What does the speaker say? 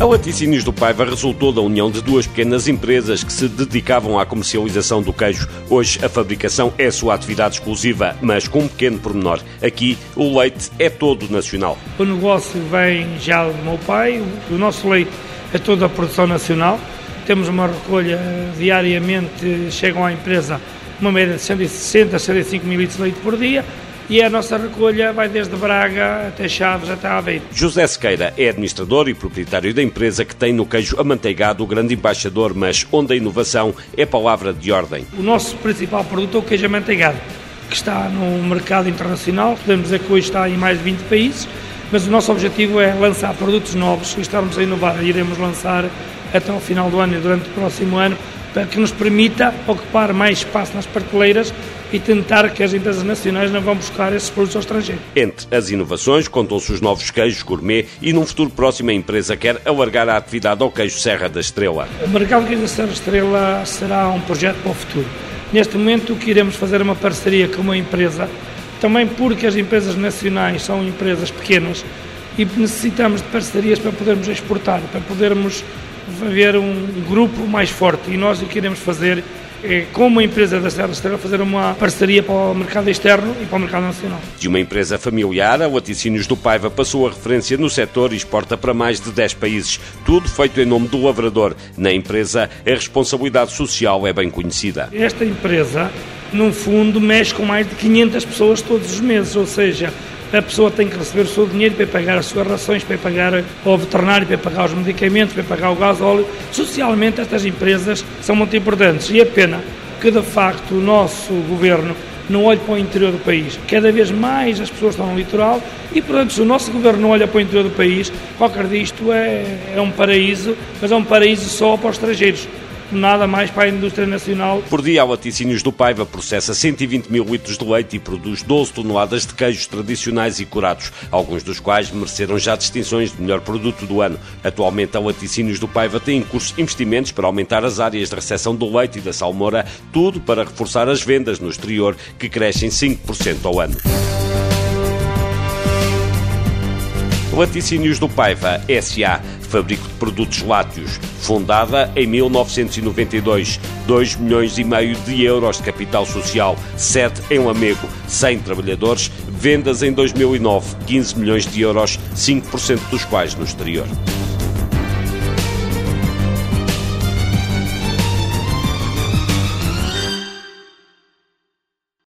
A Laticínios do Paiva resultou da união de duas pequenas empresas que se dedicavam à comercialização do queijo. Hoje a fabricação é sua atividade exclusiva, mas com um pequeno pormenor. Aqui o leite é todo nacional. O negócio vem já do meu pai, o nosso leite é toda a produção nacional. Temos uma recolha diariamente, chegam à empresa uma média de 160 a 105 mil litros de leite por dia e a nossa recolha vai desde Braga até Chaves, até Aveiro. José Sequeira é administrador e proprietário da empresa que tem no queijo amanteigado o grande embaixador, mas onde a inovação é palavra de ordem. O nosso principal produto é o queijo amanteigado, que está no mercado internacional, podemos dizer que hoje está em mais de 20 países, mas o nosso objetivo é lançar produtos novos e estarmos a inovar. Iremos lançar até ao final do ano e durante o próximo ano para que nos permita ocupar mais espaço nas prateleiras e tentar que as empresas nacionais não vão buscar esses produtos ao estrangeiro. Entre as inovações, contam-se os novos queijos gourmet e num futuro próximo a empresa quer alargar a atividade ao queijo Serra da Estrela. O mercado queijo da Serra da Estrela será um projeto para o futuro. Neste momento, queremos fazer uma parceria com uma empresa, também porque as empresas nacionais são empresas pequenas e necessitamos de parcerias para podermos exportar, para podermos haver um grupo mais forte. E nós o que queremos fazer é, com uma empresa da Serra Estrela, fazer uma parceria para o mercado externo e para o mercado nacional. De uma empresa familiar, a Laticínios do Paiva passou a referência no setor e exporta para mais de 10 países. Tudo feito em nome do lavrador. Na empresa, a responsabilidade social é bem conhecida. Esta empresa, no fundo, mexe com mais de 500 pessoas todos os meses, ou seja, a pessoa tem que receber o seu dinheiro para pagar as suas rações, para pagar ao veterinário, para pagar os medicamentos, para pagar o gás óleo. Socialmente, estas empresas são muito importantes e é pena que, de facto, o nosso governo não olhe para o interior do país. Cada vez mais as pessoas estão no litoral e, portanto, se o nosso governo não olha para o interior do país, qualquer disto é, é um paraíso, mas é um paraíso só para os estrangeiros nada mais para a indústria nacional. Por dia, a Laticínios do Paiva processa 120 mil litros de leite e produz 12 toneladas de queijos tradicionais e curados, alguns dos quais mereceram já distinções de melhor produto do ano. Atualmente, a Laticínios do Paiva tem em curso investimentos para aumentar as áreas de recepção do leite e da salmoura, tudo para reforçar as vendas no exterior, que crescem 5% ao ano. Laticínios do Paiva S.A., fabrico de produtos lácteos, fundada em 1992, 2 milhões e meio de euros de capital social, 7 em Lamego, 100 trabalhadores, vendas em 2009, 15 milhões de euros, 5% dos quais no exterior.